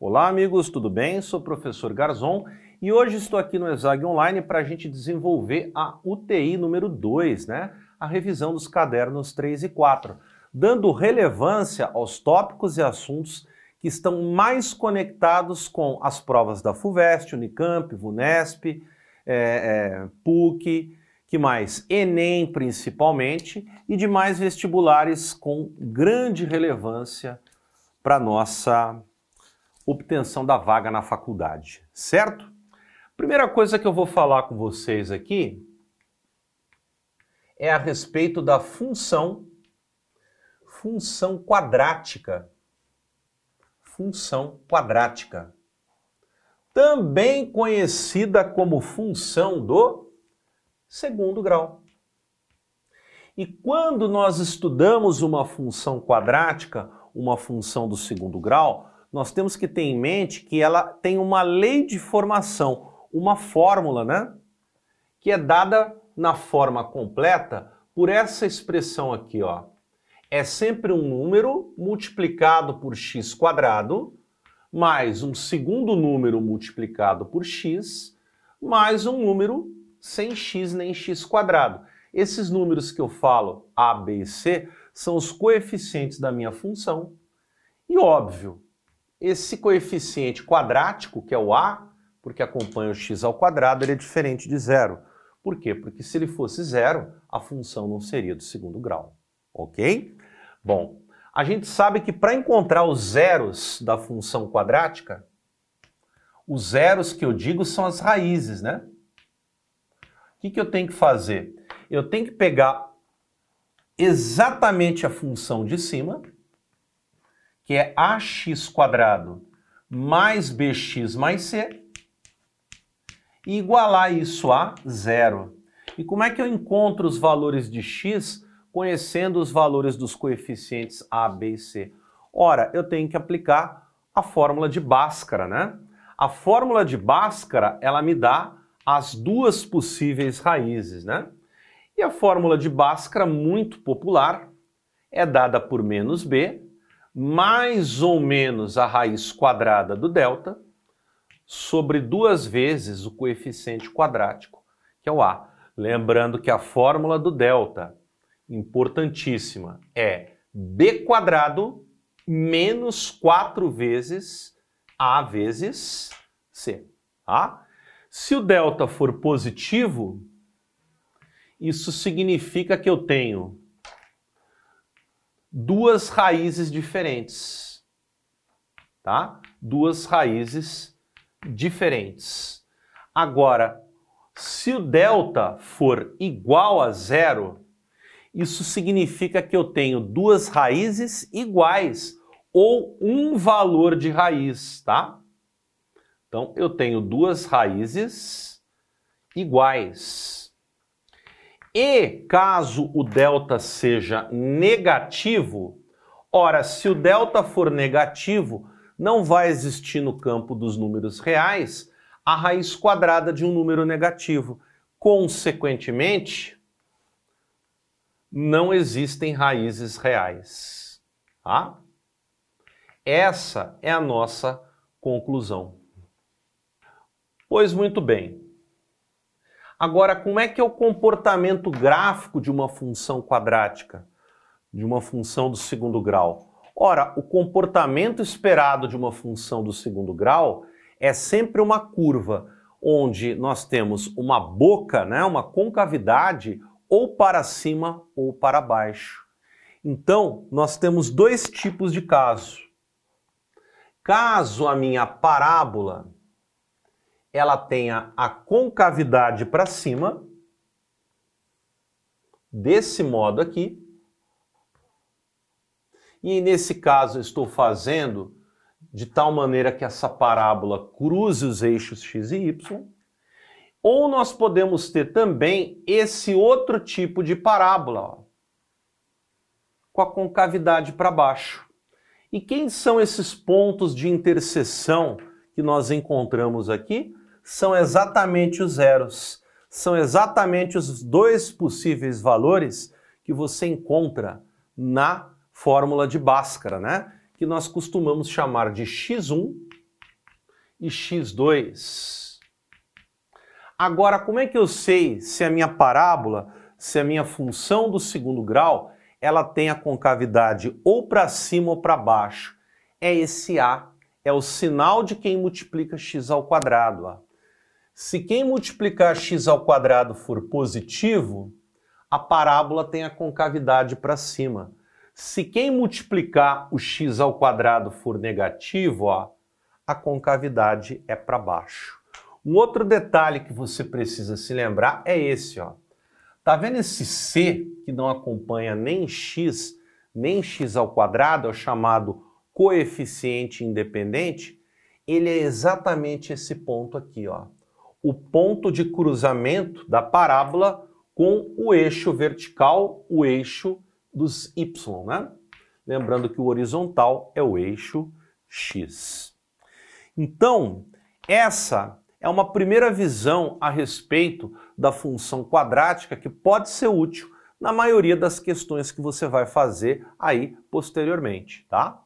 Olá, amigos, tudo bem? Sou o professor Garzon e hoje estou aqui no Exag Online para a gente desenvolver a UTI número 2, né? A revisão dos cadernos 3 e 4, dando relevância aos tópicos e assuntos que estão mais conectados com as provas da FUVEST, Unicamp, VUNESP, é, é, PUC, que mais? Enem principalmente e demais vestibulares com grande relevância para nossa obtenção da vaga na faculdade, certo? Primeira coisa que eu vou falar com vocês aqui é a respeito da função função quadrática. Função quadrática. Também conhecida como função do segundo grau. E quando nós estudamos uma função quadrática, uma função do segundo grau, nós temos que ter em mente que ela tem uma lei de formação, uma fórmula, né? Que é dada na forma completa por essa expressão aqui, ó. É sempre um número multiplicado por x quadrado mais um segundo número multiplicado por x mais um número sem x nem x quadrado. Esses números que eu falo, a, b e c, são os coeficientes da minha função. E óbvio, esse coeficiente quadrático, que é o a, porque acompanha o x ao quadrado, ele é diferente de zero. Por quê? Porque se ele fosse zero, a função não seria do segundo grau. Ok? Bom, a gente sabe que para encontrar os zeros da função quadrática, os zeros que eu digo são as raízes, né? O que, que eu tenho que fazer? Eu tenho que pegar exatamente a função de cima, que é ax quadrado mais bx mais c, e igualar isso a zero. E como é que eu encontro os valores de x conhecendo os valores dos coeficientes a, b e c? Ora, eu tenho que aplicar a fórmula de Bhaskara, né? A fórmula de Bhaskara, ela me dá as duas possíveis raízes, né? E a fórmula de Bhaskara, muito popular, é dada por menos b, mais ou menos a raiz quadrada do delta, sobre duas vezes o coeficiente quadrático, que é o a. Lembrando que a fórmula do delta, importantíssima, é b quadrado menos 4 vezes a vezes c. Tá? Se o delta for positivo, isso significa que eu tenho duas raízes diferentes, tá? Duas raízes diferentes. Agora, se o delta for igual a zero, isso significa que eu tenho duas raízes iguais ou um valor de raiz, tá? Então, eu tenho duas raízes iguais. E caso o delta seja negativo, ora, se o delta for negativo, não vai existir no campo dos números reais a raiz quadrada de um número negativo. Consequentemente, não existem raízes reais. Tá? Essa é a nossa conclusão. Pois muito bem. Agora, como é que é o comportamento gráfico de uma função quadrática, de uma função do segundo grau? Ora, o comportamento esperado de uma função do segundo grau é sempre uma curva onde nós temos uma boca, né, uma concavidade ou para cima ou para baixo. Então, nós temos dois tipos de caso. Caso a minha parábola ela tenha a concavidade para cima, desse modo aqui. E nesse caso estou fazendo de tal maneira que essa parábola cruze os eixos x e y. Ou nós podemos ter também esse outro tipo de parábola, ó, com a concavidade para baixo. E quem são esses pontos de interseção que nós encontramos aqui? São exatamente os zeros. São exatamente os dois possíveis valores que você encontra na fórmula de Bhaskara, né? Que nós costumamos chamar de x1 e x2. Agora, como é que eu sei se a minha parábola, se a minha função do segundo grau, ela tem a concavidade ou para cima ou para baixo? É esse A, é o sinal de quem multiplica x ao quadrado. Ó. Se quem multiplicar x ao quadrado for positivo, a parábola tem a concavidade para cima. Se quem multiplicar o x ao quadrado for negativo, ó, a concavidade é para baixo. Um outro detalhe que você precisa se lembrar é esse, ó. Tá vendo esse c que não acompanha nem x, nem x ao quadrado, é o chamado coeficiente independente? Ele é exatamente esse ponto aqui, ó. O ponto de cruzamento da parábola com o eixo vertical, o eixo dos y, né? Lembrando que o horizontal é o eixo x. Então, essa é uma primeira visão a respeito da função quadrática que pode ser útil na maioria das questões que você vai fazer aí posteriormente, tá?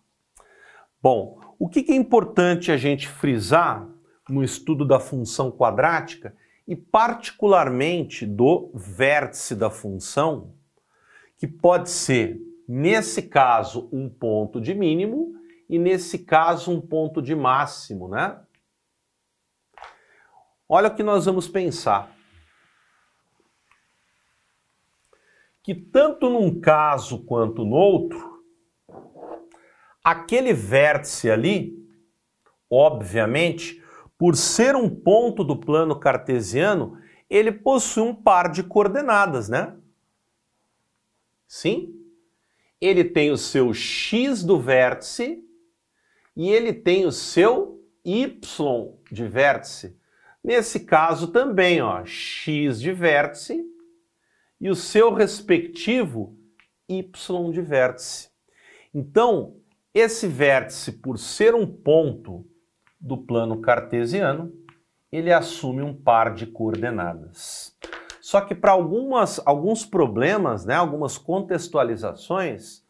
Bom, o que é importante a gente frisar no estudo da função quadrática e particularmente do vértice da função, que pode ser, nesse caso, um ponto de mínimo e nesse caso um ponto de máximo, né? Olha o que nós vamos pensar. Que tanto num caso quanto no outro, aquele vértice ali, obviamente, por ser um ponto do plano cartesiano, ele possui um par de coordenadas, né? Sim? Ele tem o seu x do vértice e ele tem o seu y de vértice. Nesse caso também, ó, x de vértice e o seu respectivo y de vértice. Então, esse vértice, por ser um ponto do plano cartesiano, ele assume um par de coordenadas. Só que para alguns problemas, né, algumas contextualizações,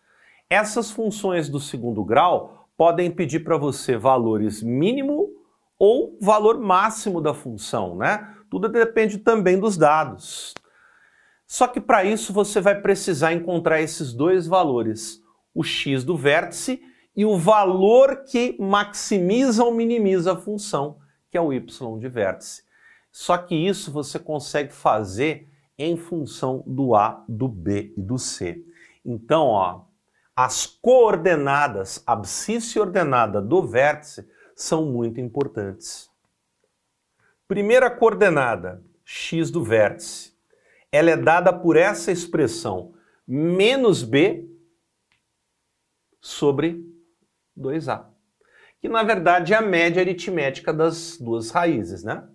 essas funções do segundo grau podem pedir para você valores mínimo ou valor máximo da função, né? Tudo depende também dos dados. Só que para isso você vai precisar encontrar esses dois valores, o x do vértice e o valor que maximiza ou minimiza a função, que é o y de vértice. Só que isso você consegue fazer em função do A, do B e do C. Então, ó, as coordenadas, abscissa ordenada do vértice, são muito importantes. Primeira coordenada, x do vértice, ela é dada por essa expressão menos b sobre 2a, que na verdade é a média aritmética das duas raízes, né?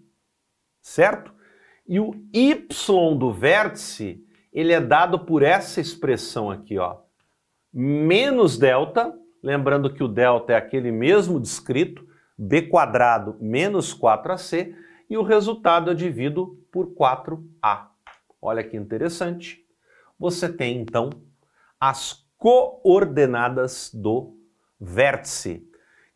Certo? E o y do vértice, ele é dado por essa expressão aqui, ó, menos delta, lembrando que o delta é aquele mesmo descrito, b quadrado menos 4ac, e o resultado eu divido por 4a. Olha que interessante. Você tem então as coordenadas do vértice,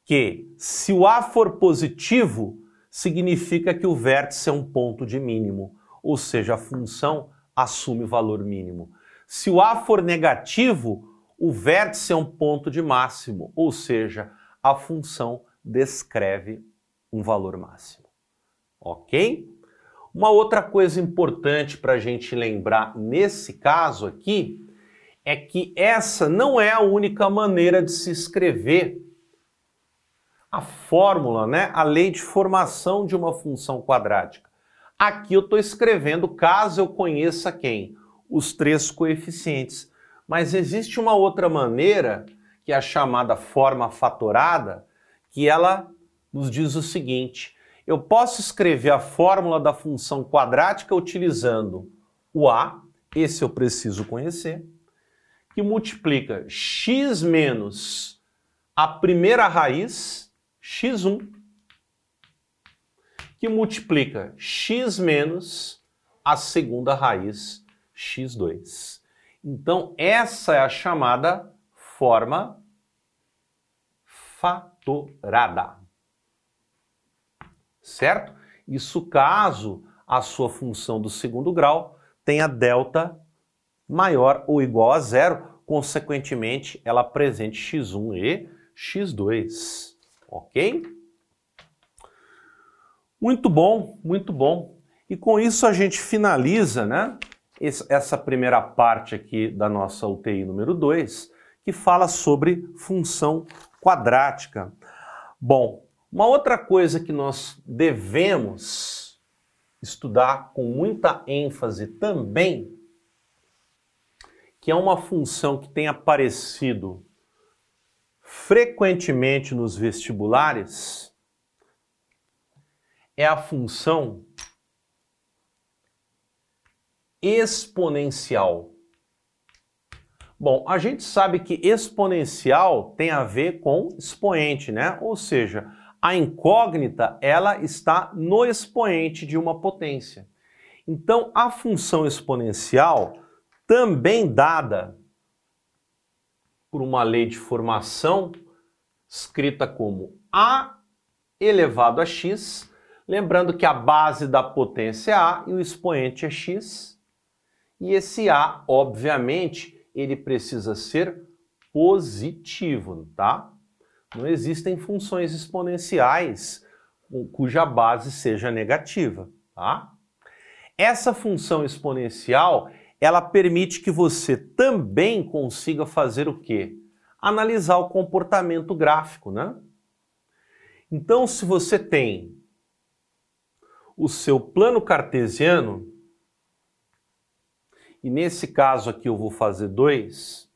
que se o a for positivo, significa que o vértice é um ponto de mínimo, ou seja, a função assume o valor mínimo. Se o a for negativo, o vértice é um ponto de máximo, ou seja, a função descreve um valor máximo. Ok? Uma outra coisa importante para a gente lembrar nesse caso aqui é que essa não é a única maneira de se escrever a fórmula, né? a lei de formação de uma função quadrática. Aqui eu estou escrevendo caso eu conheça quem? Os três coeficientes. Mas existe uma outra maneira, que é a chamada forma fatorada, que ela nos diz o seguinte: eu posso escrever a fórmula da função quadrática utilizando o a, esse eu preciso conhecer, que multiplica x menos a primeira raiz, x1, que multiplica x menos a segunda raiz, x2. Então, essa é a chamada forma fatorada. certo? Isso caso a sua função do segundo grau tenha delta maior ou igual a zero, consequentemente ela apresente x1 e x2, ok? Muito bom, muito bom. E com isso a gente finaliza, né, essa primeira parte aqui da nossa UTI número 2, que fala sobre função quadrática. Bom, uma outra coisa que nós devemos estudar com muita ênfase também, que é uma função que tem aparecido frequentemente nos vestibulares, é a função exponencial. Bom, a gente sabe que exponencial tem a ver com expoente, né? Ou seja, a incógnita ela está no expoente de uma potência. Então, a função exponencial, também dada por uma lei de formação escrita como a elevado a x, lembrando que a base da potência é a e o expoente é x, e esse a, obviamente, ele precisa ser positivo, tá? Não existem funções exponenciais cuja base seja negativa, tá? Essa função exponencial, ela permite que você também consiga fazer o quê? Analisar o comportamento gráfico, né? Então, se você tem o seu plano cartesiano, e nesse caso aqui eu vou fazer dois,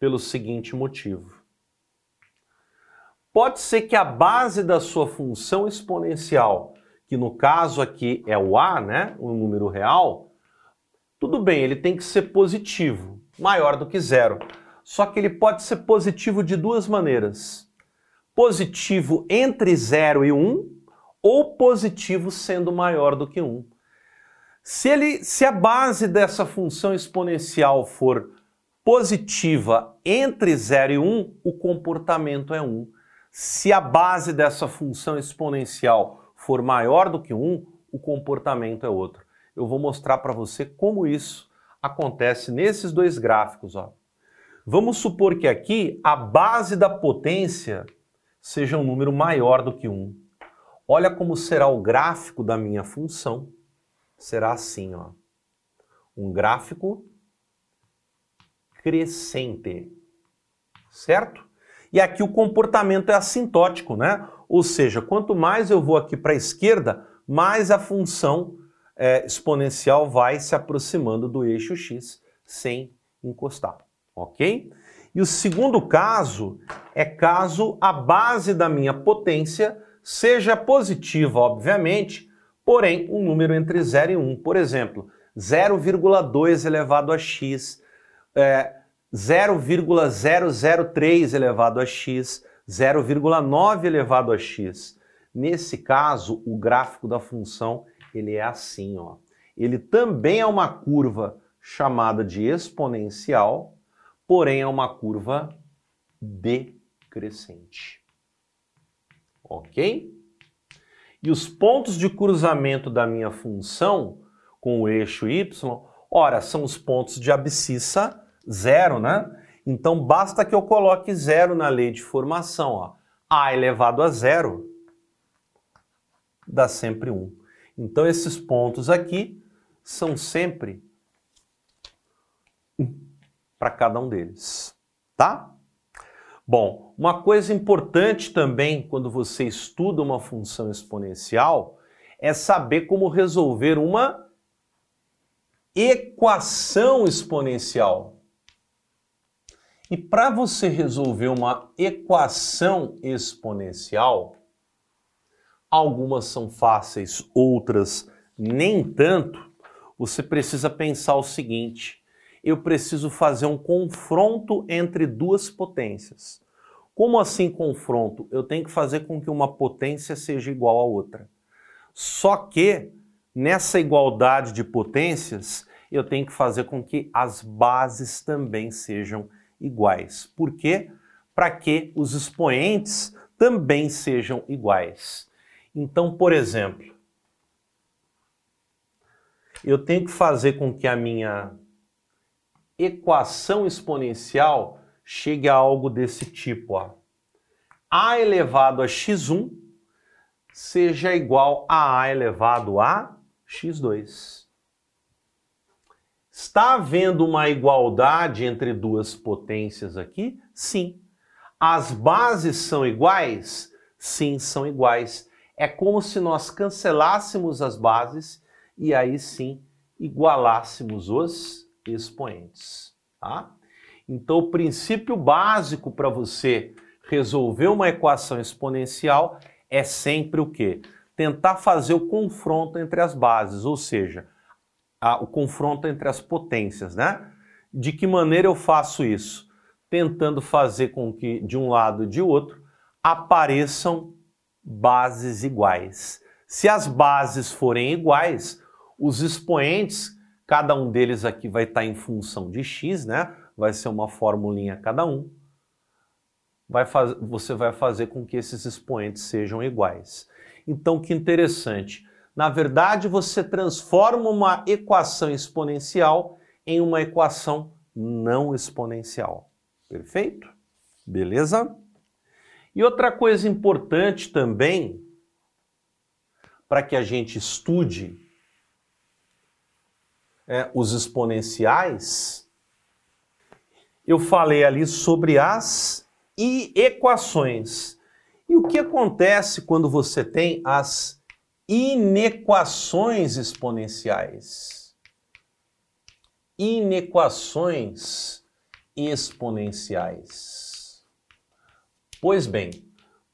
pelo seguinte motivo. Pode ser que a base da sua função exponencial, que no caso aqui é o a, né, o número real, tudo bem, ele tem que ser positivo, maior do que zero. Só que ele pode ser positivo de duas maneiras. Positivo entre 0 e 1 um, ou positivo sendo maior do que 1. Um. Se, ele, se a base dessa função exponencial for positiva entre 0 e 1, um, o comportamento é 1. Se a base dessa função exponencial for maior do que 1, o comportamento é outro. Eu vou mostrar para você como isso acontece nesses dois gráficos. Ó. Vamos supor que aqui a base da potência seja um número maior do que 1. Olha como será o gráfico da minha função. Será assim, ó. Um gráfico crescente. Certo? E aqui o comportamento é assintótico, né? Ou seja, quanto mais eu vou aqui para a esquerda, mais a função é, exponencial vai se aproximando do eixo x sem encostar, ok? E o segundo caso é caso a base da minha potência seja positiva, obviamente, porém um número entre 0 e 1. Por exemplo, 0,2 elevado a x, é, 0,003 elevado a x, 0,9 elevado a x. Nesse caso, o gráfico da função ele é assim, ó. Ele também é uma curva chamada de exponencial, porém é uma curva decrescente. Ok? E os pontos de cruzamento da minha função com o eixo y, ora, são os pontos de abscissa zero, né? Então basta que eu coloque zero na lei de formação. Ó. A elevado a zero dá sempre 1. Um. Então esses pontos aqui são sempre 1 para cada um deles, tá? Bom, uma coisa importante também quando você estuda uma função exponencial é saber como resolver uma equação exponencial. E para você resolver uma equação exponencial, algumas são fáceis, outras nem tanto, você precisa pensar o seguinte: eu preciso fazer um confronto entre duas potências. Como assim confronto? Eu tenho que fazer com que uma potência seja igual à outra. Só que nessa igualdade de potências, eu tenho que fazer com que as bases também sejam iguais. Por quê? Para que os expoentes também sejam iguais. Então, por exemplo, eu tenho que fazer com que a minha equação exponencial chegue a algo desse tipo, ó. a elevado a x1 seja igual a a elevado a x2. Está havendo uma igualdade entre duas potências aqui? Sim. As bases são iguais? Sim, são iguais. É como se nós cancelássemos as bases e aí sim igualássemos os expoentes. Tá? Então, o princípio básico para você resolver uma equação exponencial é sempre o quê? Tentar fazer o confronto entre as bases, ou seja, a, o confronto entre as potências, né? De que maneira eu faço isso? Tentando fazer com que de um lado e de outro apareçam bases iguais. Se as bases forem iguais, os expoentes, cada um deles aqui vai estar em função de x, né? Vai ser uma formulinha cada um. Vai faz... Você vai fazer com que esses expoentes sejam iguais. Então, que interessante. Na verdade, você transforma uma equação exponencial em uma equação não exponencial. Perfeito? Beleza? E outra coisa importante também para que a gente estude é, os exponenciais, eu falei ali sobre as equações. E o que acontece quando você tem as inequações exponenciais. Inequações exponenciais. Pois bem,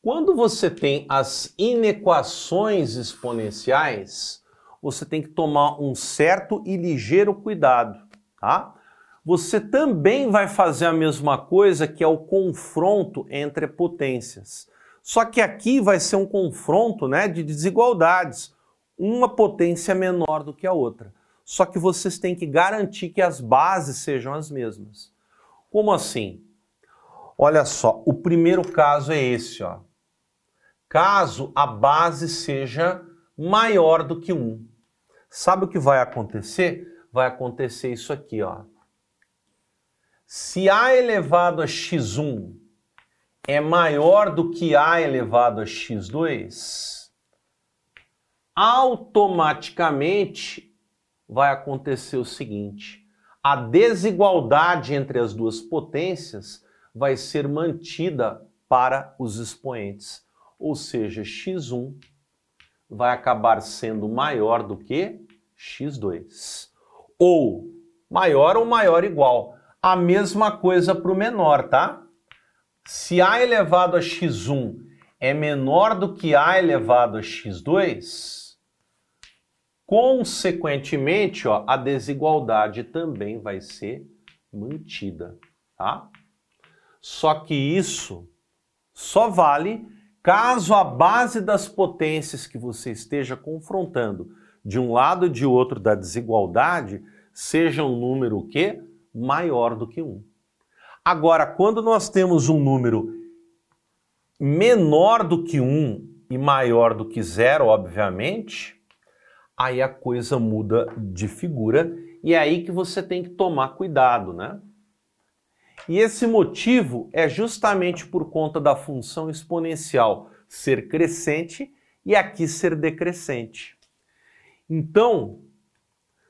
quando você tem as inequações exponenciais, você tem que tomar um certo e ligeiro cuidado, tá? Você também vai fazer a mesma coisa que é o confronto entre potências. Só que aqui vai ser um confronto né, de desigualdades, uma potência menor do que a outra. Só que vocês têm que garantir que as bases sejam as mesmas. Como assim? Olha só, o primeiro caso é esse, ó. Caso a base seja maior do que 1. Sabe o que vai acontecer? Vai acontecer isso aqui, ó. Se a elevado a x1 é maior do que A elevado a x2, automaticamente vai acontecer o seguinte: a desigualdade entre as duas potências vai ser mantida para os expoentes, ou seja, x1 vai acabar sendo maior do que x2, ou maior ou maior igual. A mesma coisa para o menor, tá? Se A elevado a x1 é menor do que A elevado a x2, consequentemente, ó, a desigualdade também vai ser mantida, tá? Só que isso só vale caso a base das potências que você esteja confrontando de um lado e de outro da desigualdade seja um número que maior do que 1. Agora, quando nós temos um número menor do que 1 e maior do que zero, obviamente, aí a coisa muda de figura e é aí que você tem que tomar cuidado, né? E esse motivo é justamente por conta da função exponencial ser crescente e aqui ser decrescente. Então,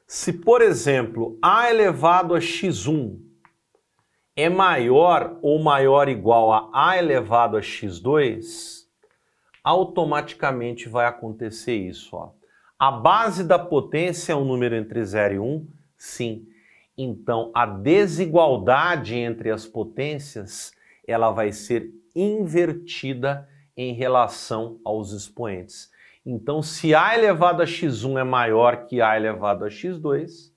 se por exemplo a elevado a x1 é maior ou maior ou igual a a elevado a x2, automaticamente vai acontecer isso. Ó. A base da potência é um número entre 0 e 1? Sim. Então, a desigualdade entre as potências ela vai ser invertida em relação aos expoentes. Então, se a elevado a x1 é maior que a elevado a x2,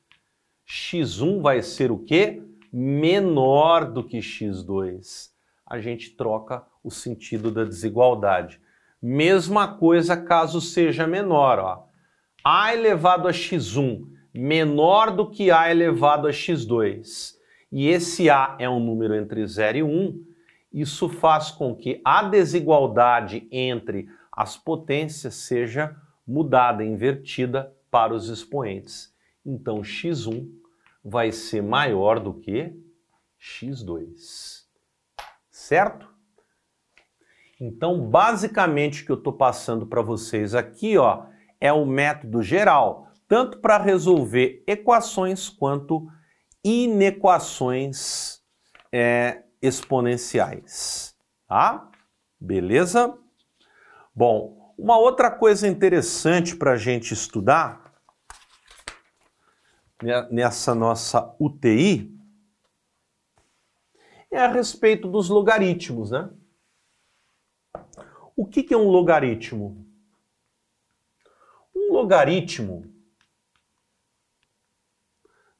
x1 vai ser o quê? menor do que x2, a gente troca o sentido da desigualdade. Mesma coisa caso seja menor, ó. a elevado a x1 menor do que a elevado a x2, e esse a é um número entre 0 e 1, isso faz com que a desigualdade entre as potências seja mudada, invertida para os expoentes. Então x1 vai ser maior do que x2. Certo? Então, basicamente, o que eu estou passando para vocês aqui ó, é o método geral, tanto para resolver equações quanto inequações é, exponenciais. Tá? Beleza? Bom, uma outra coisa interessante para a gente estudar nessa nossa UTI é a respeito dos logaritmos, né? O que, que é um logaritmo? Um logaritmo,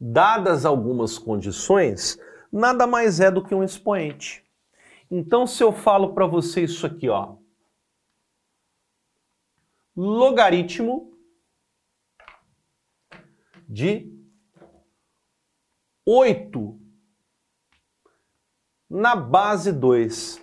dadas algumas condições, nada mais é do que um expoente. Então, se eu falo para você isso aqui, ó, logaritmo de 8 na base 2.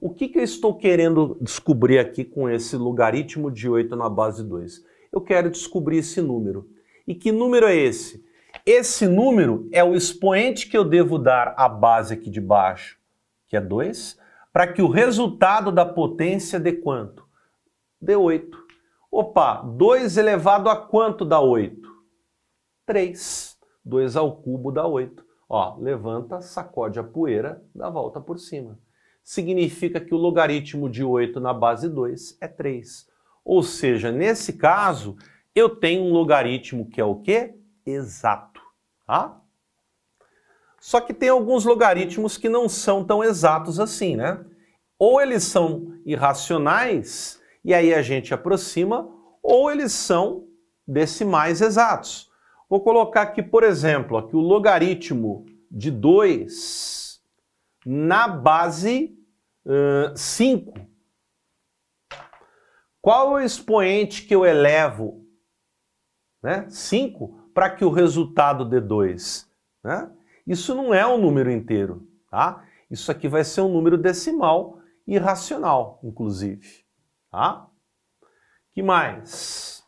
O que, que eu estou querendo descobrir aqui com esse logaritmo de 8 na base 2? Eu quero descobrir esse número. E que número é esse? Esse número é o expoente que eu devo dar à base aqui de baixo, que é 2, para que o resultado da potência dê quanto? Dê 8. Opa, 2 elevado a quanto dá 8? 3. 2 ao cubo dá 8. Ó, levanta, sacode a poeira, dá volta por cima significa que o logaritmo de 8 na base 2 é 3. Ou seja, nesse caso, eu tenho um logaritmo que é o quê? Exato. Tá? Só que tem alguns logaritmos que não são tão exatos assim, né? Ou eles são irracionais, e aí a gente aproxima, ou eles são decimais exatos. Vou colocar aqui, por exemplo, aqui o logaritmo de 2 na base 5. Uh, Qual é o expoente que eu elevo? 5 né? Para que o resultado dê 2. Né? Isso não é um número inteiro. Tá? Isso aqui vai ser um número decimal irracional, inclusive. Tá? que mais?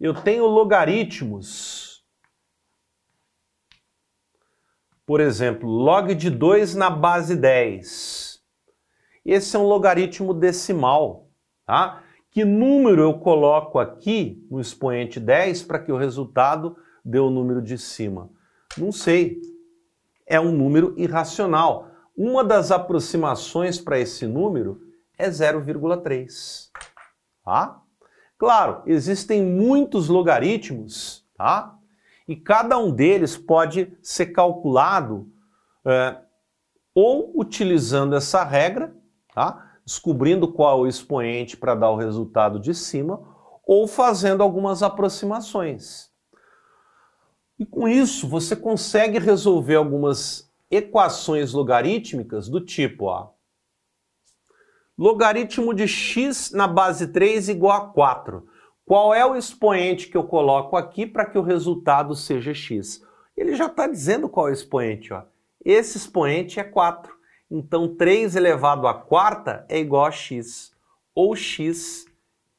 Eu tenho logaritmos Por exemplo, log de 2 na base 10. Esse é um logaritmo decimal, tá? Que número eu coloco aqui no expoente 10 para que o resultado dê o número de cima? Não sei. É um número irracional. Uma das aproximações para esse número é 0,3. Tá? Claro, existem muitos logaritmos, tá? e cada um deles pode ser calculado é, ou utilizando essa regra, tá? descobrindo qual o expoente para dar o resultado de cima, ou fazendo algumas aproximações. E com isso você consegue resolver algumas equações logarítmicas do tipo ó, logaritmo de x na base 3 igual a 4. Qual é o expoente que eu coloco aqui para que o resultado seja x? Ele já está dizendo qual é o expoente. Ó. Esse expoente é 4. Então 3 elevado a quarta é igual a x. Ou x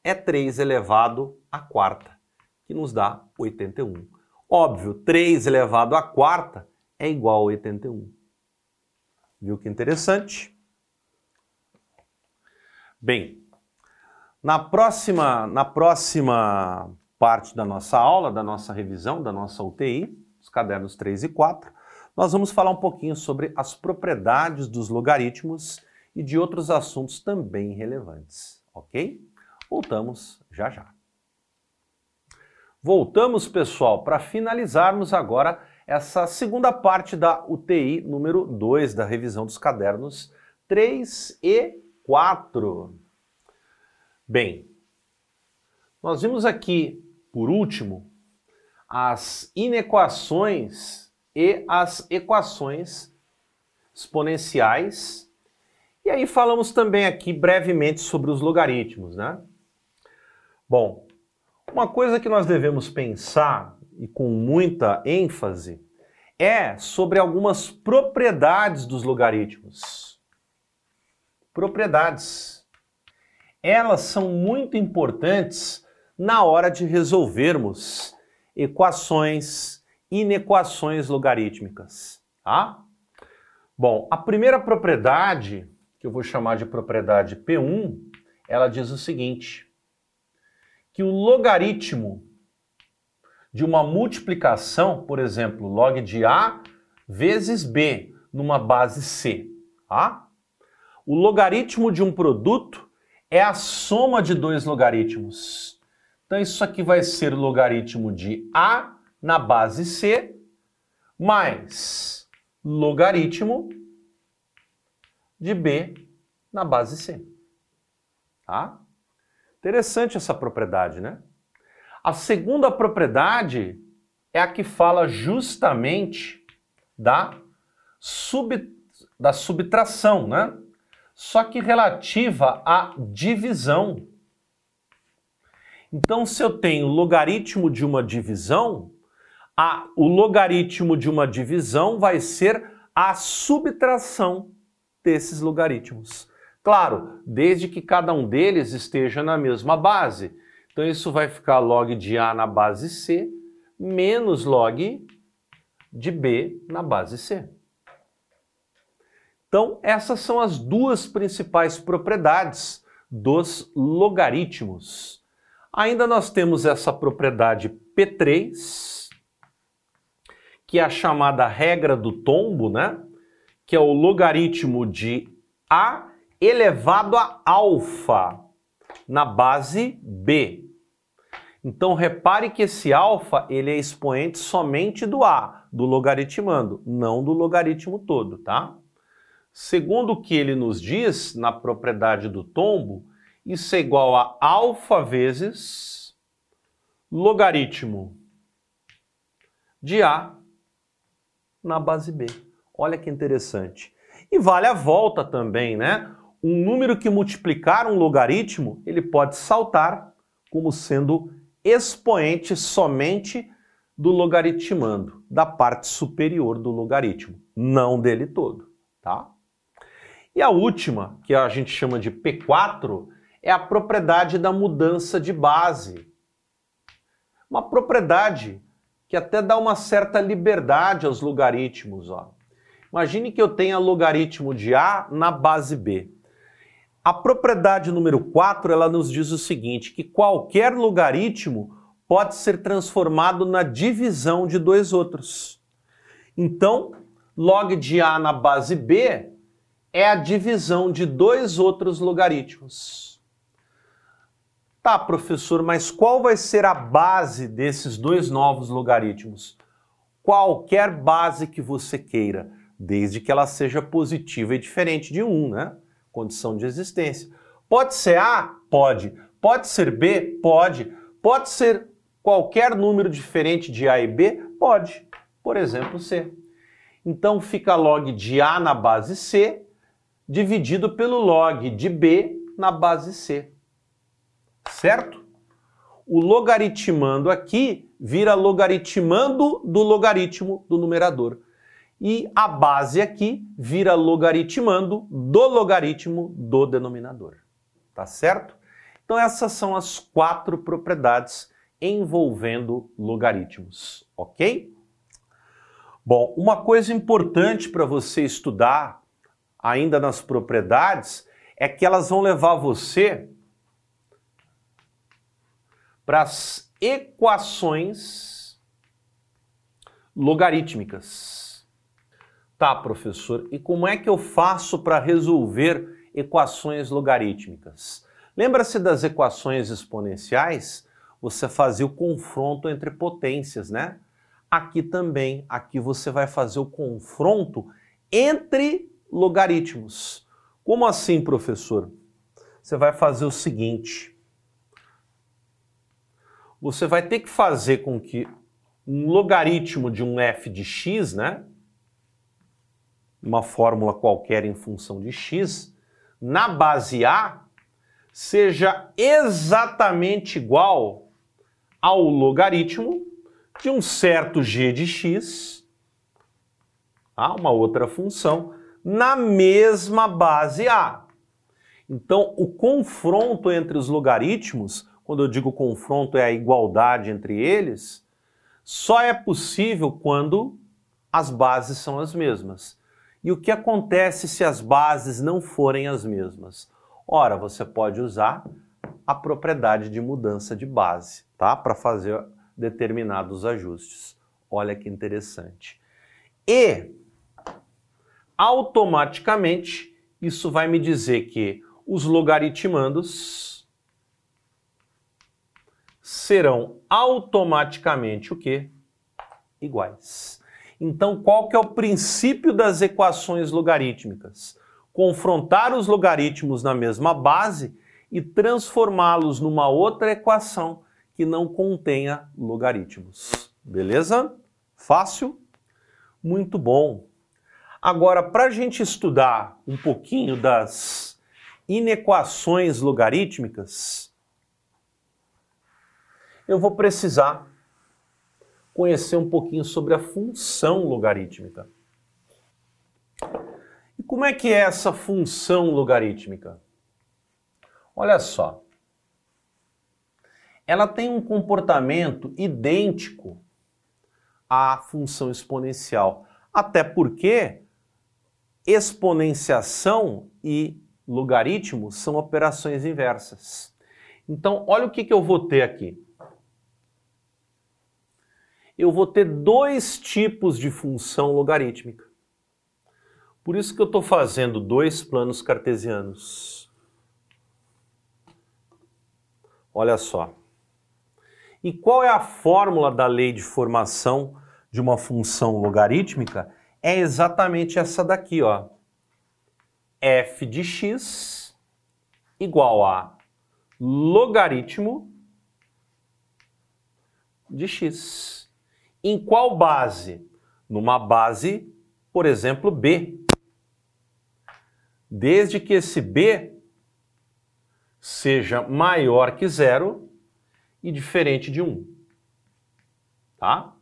é 3 elevado a quarta, que nos dá 81. Óbvio, 3 elevado a quarta é igual a 81. Viu que interessante? Bem, na próxima, na próxima parte da nossa aula, da nossa revisão, da nossa UTI, os cadernos 3 e 4, nós vamos falar um pouquinho sobre as propriedades dos logaritmos e de outros assuntos também relevantes, ok? Voltamos já já. Voltamos, pessoal, para finalizarmos agora essa segunda parte da UTI número 2 da revisão dos cadernos 3 e 4. Bem, nós vimos aqui, por último, as inequações e as equações exponenciais. E aí falamos também aqui brevemente sobre os logaritmos, né? Bom, uma coisa que nós devemos pensar e com muita ênfase é sobre algumas propriedades dos logaritmos. Propriedades elas são muito importantes na hora de resolvermos equações, inequações logarítmicas, tá? Bom, a primeira propriedade, que eu vou chamar de propriedade P1, ela diz o seguinte, que o logaritmo de uma multiplicação, por exemplo, log de A vezes B numa base C, tá? O logaritmo de um produto é a soma de dois logaritmos. Então isso aqui vai ser o logaritmo de A na base C mais logaritmo de B na base C. Tá? Interessante essa propriedade, né? A segunda propriedade é a que fala justamente da, sub, da subtração, né? Só que relativa à divisão. Então, se eu tenho logaritmo de uma divisão, a, o logaritmo de uma divisão vai ser a subtração desses logaritmos. Claro, desde que cada um deles esteja na mesma base. Então isso vai ficar log de A na base C menos log de B na base C. Então essas são as duas principais propriedades dos logaritmos. Ainda nós temos essa propriedade P3, que é a chamada regra do tombo, né? Que é o logaritmo de A elevado a alfa na base B. Então repare que esse alfa ele é expoente somente do A, do logaritmando, não do logaritmo todo, tá? Segundo o que ele nos diz na propriedade do tombo, isso é igual a alfa vezes logaritmo de A na base B. Olha que interessante. E vale a volta também, né? Um número que multiplicar um logaritmo, ele pode saltar como sendo expoente somente do logaritmando, da parte superior do logaritmo, não dele todo, tá? E a última, que a gente chama de P4, é a propriedade da mudança de base. Uma propriedade que até dá uma certa liberdade aos logaritmos. Ó. Imagine que eu tenha logaritmo de A na base B. A propriedade número 4, ela nos diz o seguinte, que qualquer logaritmo pode ser transformado na divisão de dois outros. Então, log de A na base B é a divisão de dois outros logaritmos. Tá, professor, mas qual vai ser a base desses dois novos logaritmos? Qualquer base que você queira, desde que ela seja positiva e diferente de 1, né? Condição de existência. Pode ser A? Pode. Pode ser B? Pode. Pode ser qualquer número diferente de A e B? Pode. Por exemplo, C. Então fica log de A na base C dividido pelo log de B na base C certo? O logaritmando aqui vira logaritmando do logaritmo do numerador. E a base aqui vira logaritmando do logaritmo do denominador. Tá certo? Então essas são as quatro propriedades envolvendo logaritmos, ok? Bom, uma coisa importante para você estudar ainda nas propriedades é que elas vão levar você para as equações logarítmicas. Tá, professor, e como é que eu faço para resolver equações logarítmicas? Lembra-se das equações exponenciais? Você fazia o confronto entre potências, né? Aqui também, aqui você vai fazer o confronto entre logaritmos. Como assim, professor? Você vai fazer o seguinte: você vai ter que fazer com que um logaritmo de um f de x, né? Uma fórmula qualquer em função de x, na base A, seja exatamente igual ao logaritmo de um certo g de x, tá? uma outra função, na mesma base A. Então, o confronto entre os logaritmos, quando eu digo confronto é a igualdade entre eles, só é possível quando as bases são as mesmas. E o que acontece se as bases não forem as mesmas? Ora, você pode usar a propriedade de mudança de base, tá? Para fazer determinados ajustes. Olha que interessante. E automaticamente isso vai me dizer que os logaritmandos serão automaticamente o quê? Iguais. Então, qual que é o princípio das equações logarítmicas? Confrontar os logaritmos na mesma base e transformá-los numa outra equação que não contenha logaritmos. Beleza? Fácil? Muito bom. Agora, para a gente estudar um pouquinho das inequações logarítmicas, eu vou precisar conhecer um pouquinho sobre a função logarítmica. E como é que é essa função logarítmica? Olha só. Ela tem um comportamento idêntico à função exponencial, até porque exponenciação e logaritmo são operações inversas. Então, olha o que, que eu vou ter aqui. Eu vou ter dois tipos de função logarítmica. Por isso que eu estou fazendo dois planos cartesianos. Olha só. E qual é a fórmula da lei de formação de uma função logarítmica? É exatamente essa daqui, ó. f de x igual a logaritmo de x. Em qual base? Numa base, por exemplo, b. Desde que esse b seja maior que zero e diferente de 1. Tá?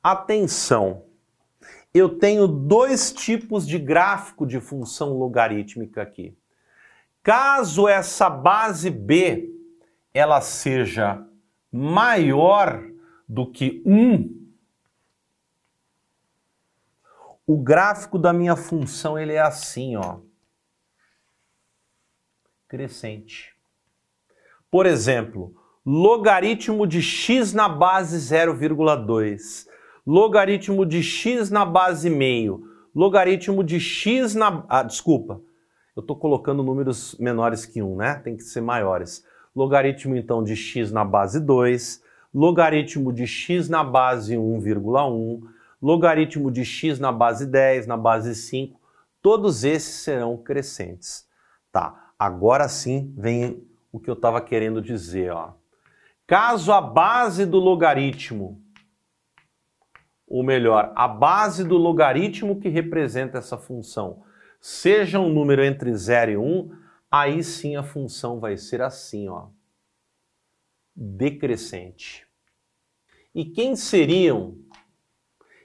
Atenção! Eu tenho dois tipos de gráfico de função logarítmica aqui. Caso essa base b ela seja maior do que 1, o gráfico da minha função ele é assim, ó. Crescente. Por exemplo, logaritmo de x na base 0,2, logaritmo de x na base meio, logaritmo de x na... Ah, desculpa, eu estou colocando números menores que 1, né? Tem que ser maiores. Logaritmo, então, de x na base 2, logaritmo de x na base 1,1, logaritmo de x na base 10, na base 5, todos esses serão crescentes. Tá, agora sim vem o que eu estava querendo dizer. Ó. Caso a base do logaritmo, ou melhor, a base do logaritmo que representa essa função, seja um número entre 0 e 1, um, aí sim a função vai ser assim, ó, decrescente. E quem seriam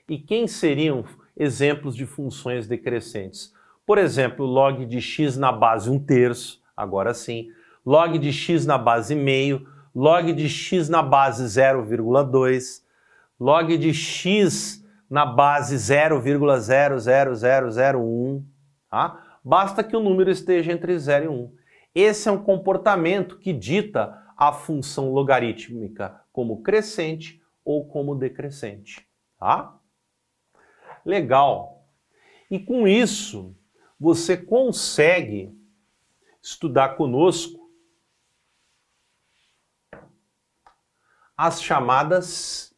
e quem seriam exemplos de funções decrescentes? Por exemplo, log de x na base 1 terço, agora sim, log de x na base meio, log de x na base 0,2, log de x na base 0,00001, tá? Basta que o número esteja entre 0 e 1. Esse é um comportamento que dita a função logarítmica como crescente ou como decrescente, tá? Legal. E com isso, você consegue estudar conosco as chamadas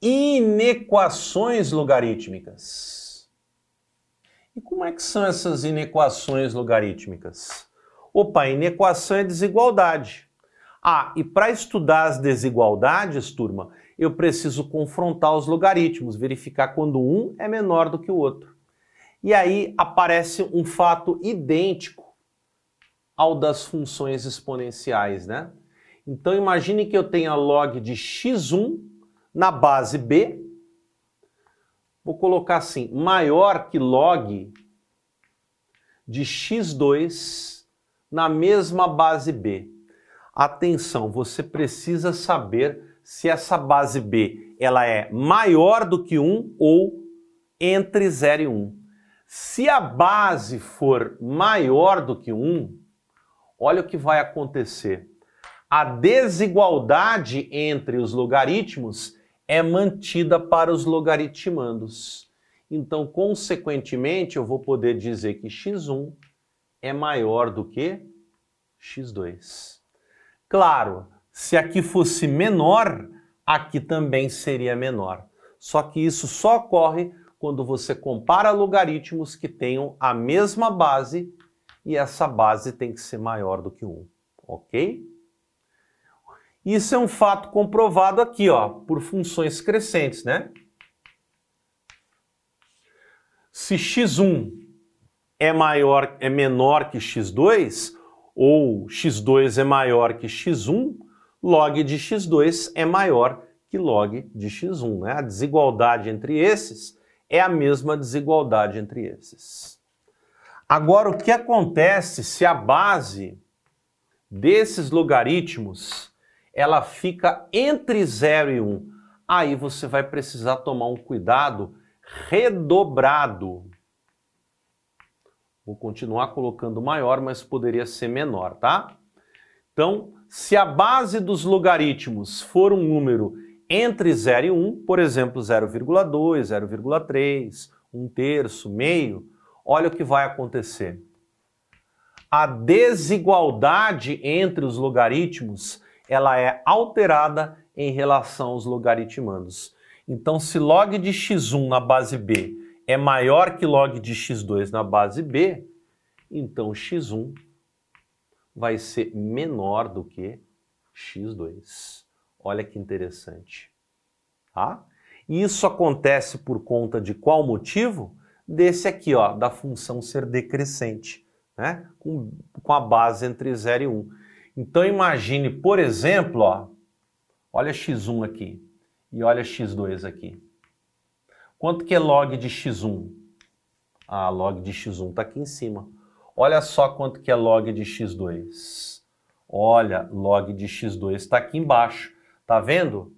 inequações logarítmicas. E como é que são essas inequações logarítmicas? Opa, inequação é desigualdade. Ah, e para estudar as desigualdades, turma, eu preciso confrontar os logaritmos, verificar quando um é menor do que o outro. E aí aparece um fato idêntico ao das funções exponenciais, né? Então imagine que eu tenha log de x1 na base b. Vou colocar assim, maior que log de x2 na mesma base b. Atenção, você precisa saber se essa base b ela é maior do que 1 ou entre 0 e 1. Se a base for maior do que 1, olha o que vai acontecer. A desigualdade entre os logaritmos é mantida para os logaritmandos. Então, consequentemente, eu vou poder dizer que x1 é maior do que x2. Claro, se aqui fosse menor, aqui também seria menor. Só que isso só ocorre quando você compara logaritmos que tenham a mesma base e essa base tem que ser maior do que 1, ok? Isso é um fato comprovado aqui, ó, por funções crescentes, né? Se x1 é maior, é menor que x2, ou x2 é maior que x1, log de x2 é maior que log de x1. Né? A desigualdade entre esses é a mesma desigualdade entre esses. Agora, o que acontece se a base desses logaritmos ela fica entre 0 e 1? Aí você vai precisar tomar um cuidado redobrado. Vou continuar colocando maior, mas poderia ser menor, tá? Então, se a base dos logaritmos for um número entre 0 e 1, por exemplo, 0,2, 0,3, 1 terço, meio, olha o que vai acontecer. A desigualdade entre os logaritmos ela é alterada em relação aos logaritmandos. Então, se log de x1 na base b é maior que log de x2 na base b, então x1 vai ser menor do que x2. Olha que interessante. Tá? E isso acontece por conta de qual motivo? Desse aqui, ó, da função ser decrescente, né? com, com a base entre 0 e 1. Então imagine, por exemplo, ó, olha x1 aqui e olha x2 aqui. Quanto que é log de x1? Ah, log de x1 está aqui em cima. Olha só quanto que é log de x2. Olha, log de x2 está aqui embaixo. Tá vendo?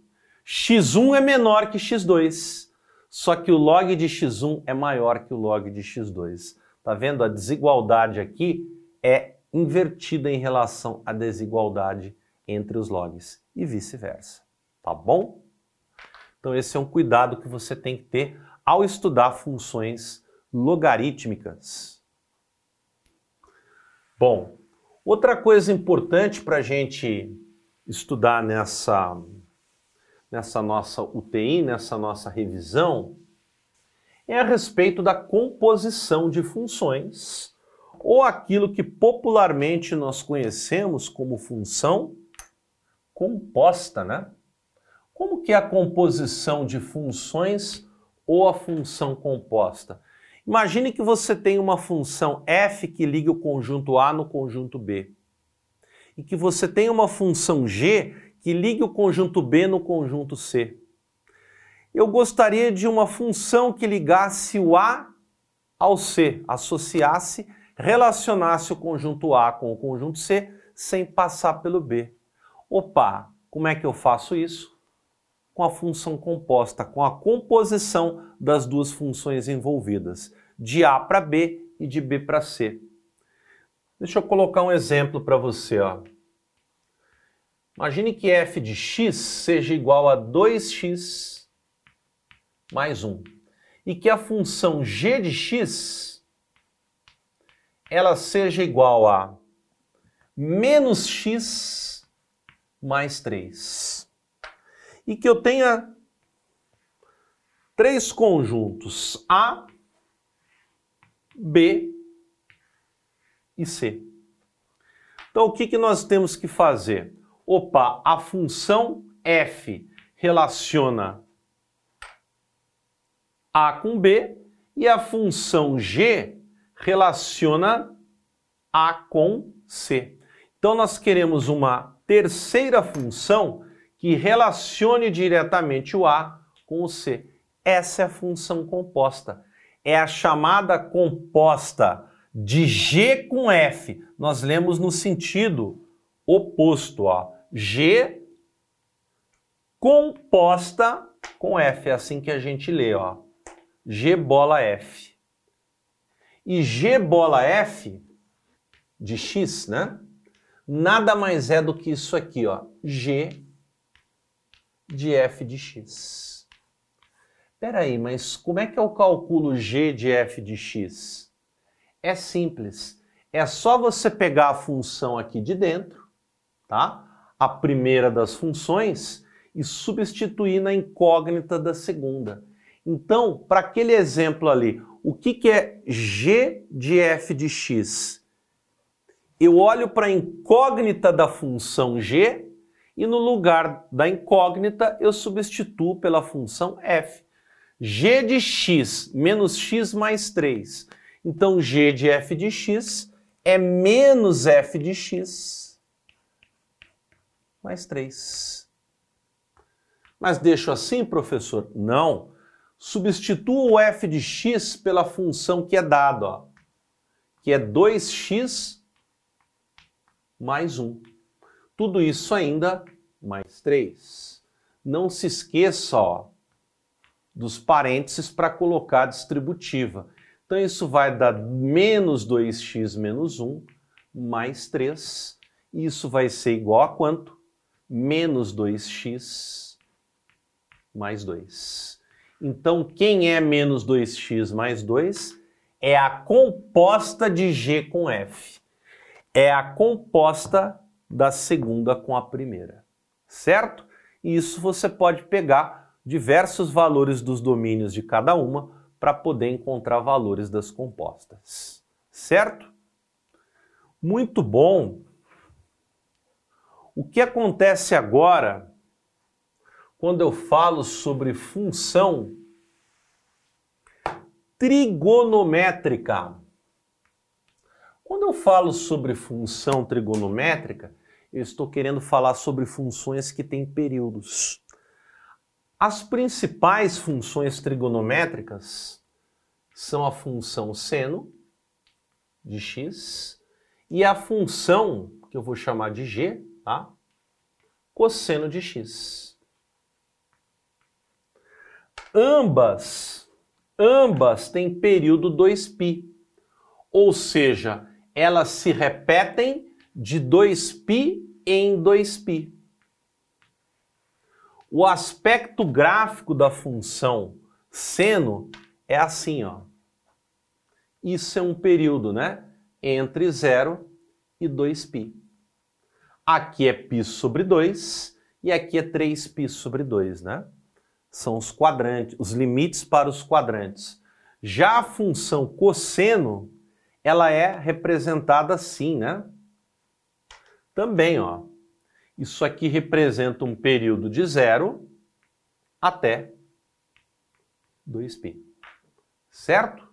x1 é menor que x2. Só que o log de x1 é maior que o log de x2. Tá vendo? A desigualdade aqui é invertida em relação à desigualdade entre os logs e vice-versa. Tá bom? Então, esse é um cuidado que você tem que ter ao estudar funções logarítmicas. Bom, outra coisa importante para a gente estudar nessa, nessa nossa UTI, nessa nossa revisão, é a respeito da composição de funções, ou aquilo que popularmente nós conhecemos como função composta, né? Como que é a composição de funções ou a função composta? Imagine que você tem uma função f que liga o conjunto A no conjunto B. E que você tem uma função g que liga o conjunto B no conjunto C. Eu gostaria de uma função que ligasse o A ao C, associasse, relacionasse o conjunto A com o conjunto C sem passar pelo B. Opa, como é que eu faço isso? Com a função composta, com a composição das duas funções envolvidas, de A para B e de B para C. Deixa eu colocar um exemplo para você. Ó. Imagine que f de x seja igual a 2x mais 1 e que a função g de x ela seja igual a menos x mais 3 e que eu tenha três conjuntos A, B e C. Então, o que, que nós temos que fazer? Opa, a função f relaciona A com B e a função g relaciona A com C. Então, nós queremos uma terceira função que relacione diretamente o A com o C. Essa é a função composta. É a chamada composta de G com F. Nós lemos no sentido oposto, ó. G composta com F, é assim que a gente lê, ó. G bola F. E G bola F de X, né? Nada mais é do que isso aqui, ó. G de F de X. Peraí, mas como é que eu calculo G de F de X? É simples. É só você pegar a função aqui de dentro, tá? A primeira das funções e substituir na incógnita da segunda. Então, para aquele exemplo ali, o que, que é g de f de x? Eu olho para a incógnita da função g e no lugar da incógnita eu substituo pela função f. g de x menos x mais 3. Então, g de f de x é menos f de x mais 3. Mas deixo assim, professor? Não. Substitua o f de x pela função que é dada, que é 2x mais 1. Tudo isso ainda mais 3. Não se esqueça ó, dos parênteses para colocar a distributiva. Então isso vai dar menos 2x menos 1 mais 3. E isso vai ser igual a quanto? Menos 2x mais 2. Então, quem é menos 2x mais 2? É a composta de G com F. É a composta da segunda com a primeira. Certo? E isso você pode pegar diversos valores dos domínios de cada uma para poder encontrar valores das compostas. Certo? Muito bom. O que acontece agora quando eu falo sobre função trigonométrica. Quando eu falo sobre função trigonométrica, eu estou querendo falar sobre funções que têm períodos. As principais funções trigonométricas são a função seno de x e a função que eu vou chamar de g, tá? Cosseno de x ambas, ambas têm período 2π. Ou seja, elas se repetem de 2π em 2π. O aspecto gráfico da função seno é assim, ó. Isso é um período, né? Entre 0 e 2π. Aqui é π sobre 2 e aqui é 3π sobre 2, né? são os quadrantes, os limites para os quadrantes. Já a função cosseno, ela é representada assim, né? Também, ó. Isso aqui representa um período de zero até 2π. Certo?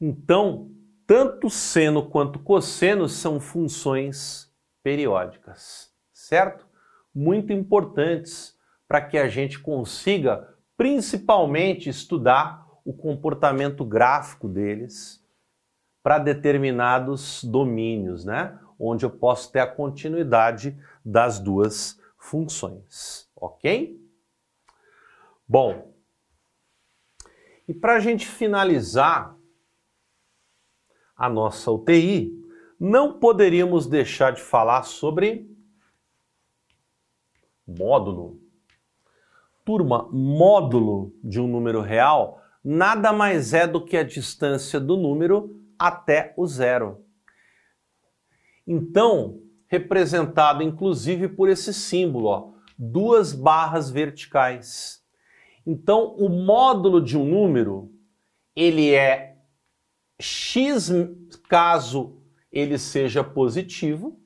Então, tanto seno quanto cosseno são funções periódicas, certo? Muito importantes para que a gente consiga principalmente estudar o comportamento gráfico deles para determinados domínios, né? Onde eu posso ter a continuidade das duas funções, ok? Bom, e para a gente finalizar a nossa UTI, não poderíamos deixar de falar sobre módulo Turma, módulo de um número real nada mais é do que a distância do número até o zero. Então, representado inclusive por esse símbolo, ó, duas barras verticais. Então, o módulo de um número, ele é x caso ele seja positivo,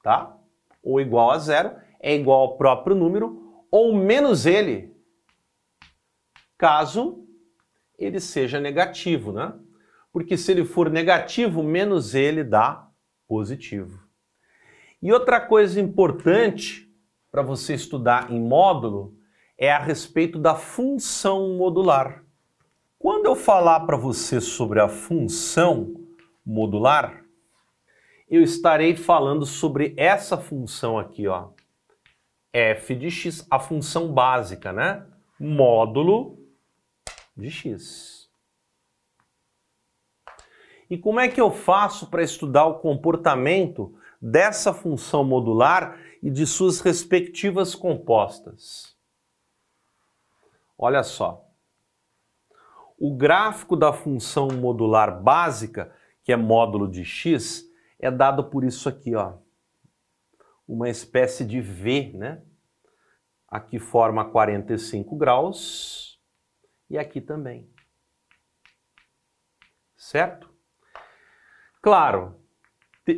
tá? Ou igual a zero, é igual ao próprio número, ou menos ele, caso ele seja negativo, né? Porque se ele for negativo, menos ele dá positivo. E outra coisa importante para você estudar em módulo é a respeito da função modular. Quando eu falar para você sobre a função modular, eu estarei falando sobre essa função aqui, ó. f de x, a função básica, né? Módulo de x. E como é que eu faço para estudar o comportamento dessa função modular e de suas respectivas compostas? Olha só. O gráfico da função modular básica, que é módulo de x, é dado por isso aqui, ó. Uma espécie de V, né? Aqui forma 45 graus e aqui também. Certo? Claro,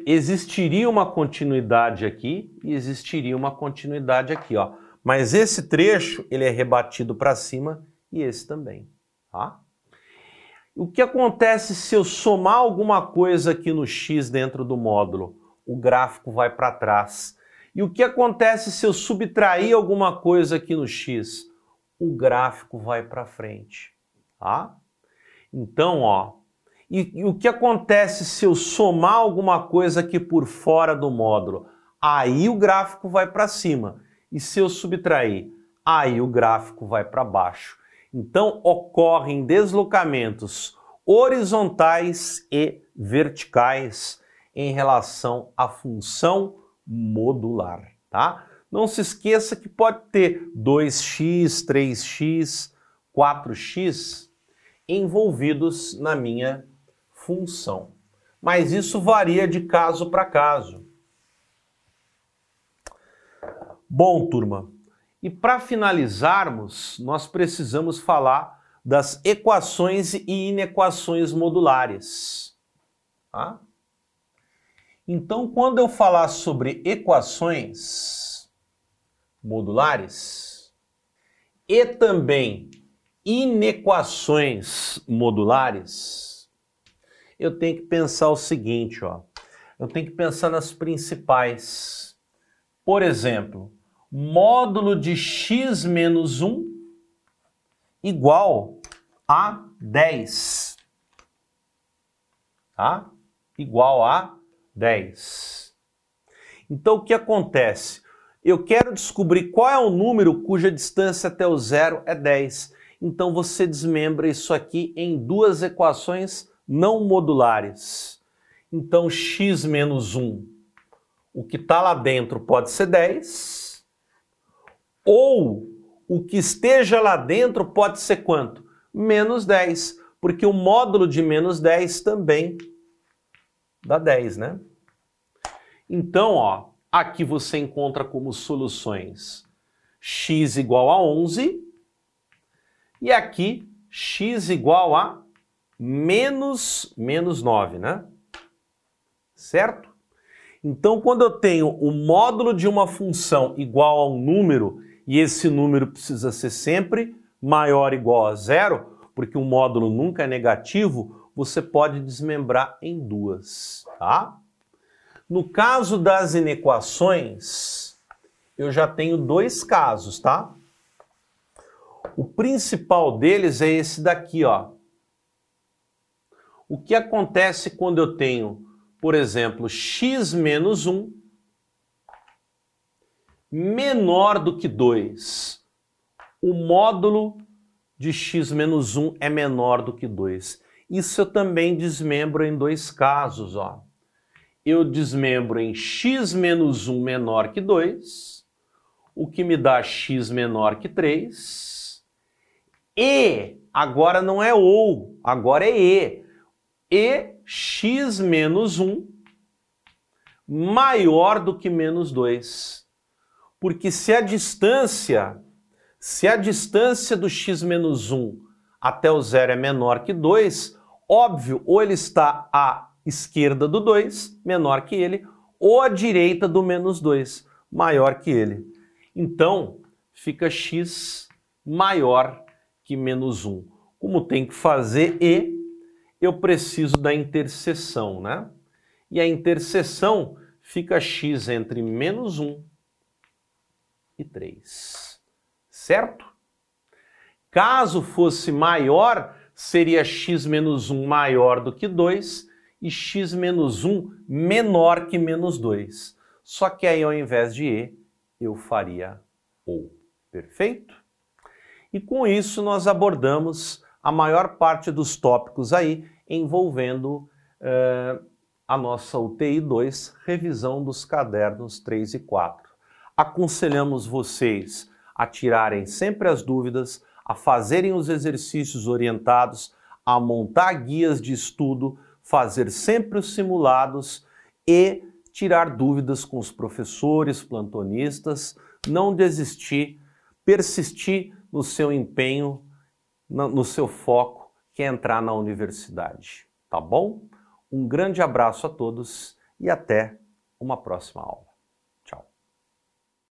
existiria uma continuidade aqui e existiria uma continuidade aqui, ó. Mas esse trecho, ele é rebatido para cima e esse também, tá? O que acontece se eu somar alguma coisa aqui no x dentro do módulo? O gráfico vai para trás. E o que acontece se eu subtrair alguma coisa aqui no x? O gráfico vai para frente, tá? Então, ó, e, e o que acontece se eu somar alguma coisa aqui por fora do módulo? Aí o gráfico vai para cima. E se eu subtrair? Aí o gráfico vai para baixo. Então ocorrem deslocamentos horizontais e verticais em relação à função modular, tá? Não se esqueça que pode ter 2x, 3x, 4x envolvidos na minha função. Mas isso varia de caso para caso. Bom, turma, e para finalizarmos, nós precisamos falar das equações e inequações modulares. Tá? Então, quando eu falar sobre equações modulares e também inequações modulares, eu tenho que pensar o seguinte, ó. Eu tenho que pensar nas principais. Por exemplo, módulo de x menos 1 igual a 10. Tá? Igual a 10. Então, o que acontece? Eu quero descobrir qual é o número cuja distância até o zero é 10. Então, você desmembra isso aqui em duas equações não modulares. Então, x menos 1, o que está lá dentro pode ser 10, ou o que esteja lá dentro pode ser quanto? Menos 10, porque o módulo de menos 10 também dá 10, né? Então, ó, aqui você encontra como soluções x igual a 11 e aqui x igual a menos, menos 9, né? Certo? Então, quando eu tenho o módulo de uma função igual a um número, e esse número precisa ser sempre maior ou igual a zero, porque o módulo nunca é negativo, você pode desmembrar em duas, tá? No caso das inequações, eu já tenho dois casos, tá? O principal deles é esse daqui, ó. O que acontece quando eu tenho, por exemplo, x menos 1 menor do que 2? O módulo de x menos 1 é menor do que 2. Isso eu também desmembro em dois casos. Ó. Eu desmembro em x menos 1 menor que 2, o que me dá x menor que 3. E, agora não é ou, agora é e e x menos 1 maior do que menos 2. Porque se a distância, se a distância do x menos 1 até o zero é menor que 2, óbvio, ou ele está à esquerda do 2, menor que ele, ou à direita do menos 2, maior que ele. Então, fica x maior que menos 1. Como tem que fazer e, eu preciso da interseção, né? E a interseção fica x entre menos 1 e 3, certo? Caso fosse maior, seria x menos 1 maior do que 2 e x menos 1 menor que menos 2. Só que aí ao invés de e, eu faria ou. Perfeito? E com isso nós abordamos a maior parte dos tópicos aí envolvendo uh, a nossa UTI 2, revisão dos cadernos 3 e 4. Aconselhamos vocês a tirarem sempre as dúvidas, a fazerem os exercícios orientados, a montar guias de estudo, fazer sempre os simulados e tirar dúvidas com os professores, plantonistas, não desistir, persistir no seu empenho, no seu foco, que é entrar na universidade. Tá bom? Um grande abraço a todos e até uma próxima aula.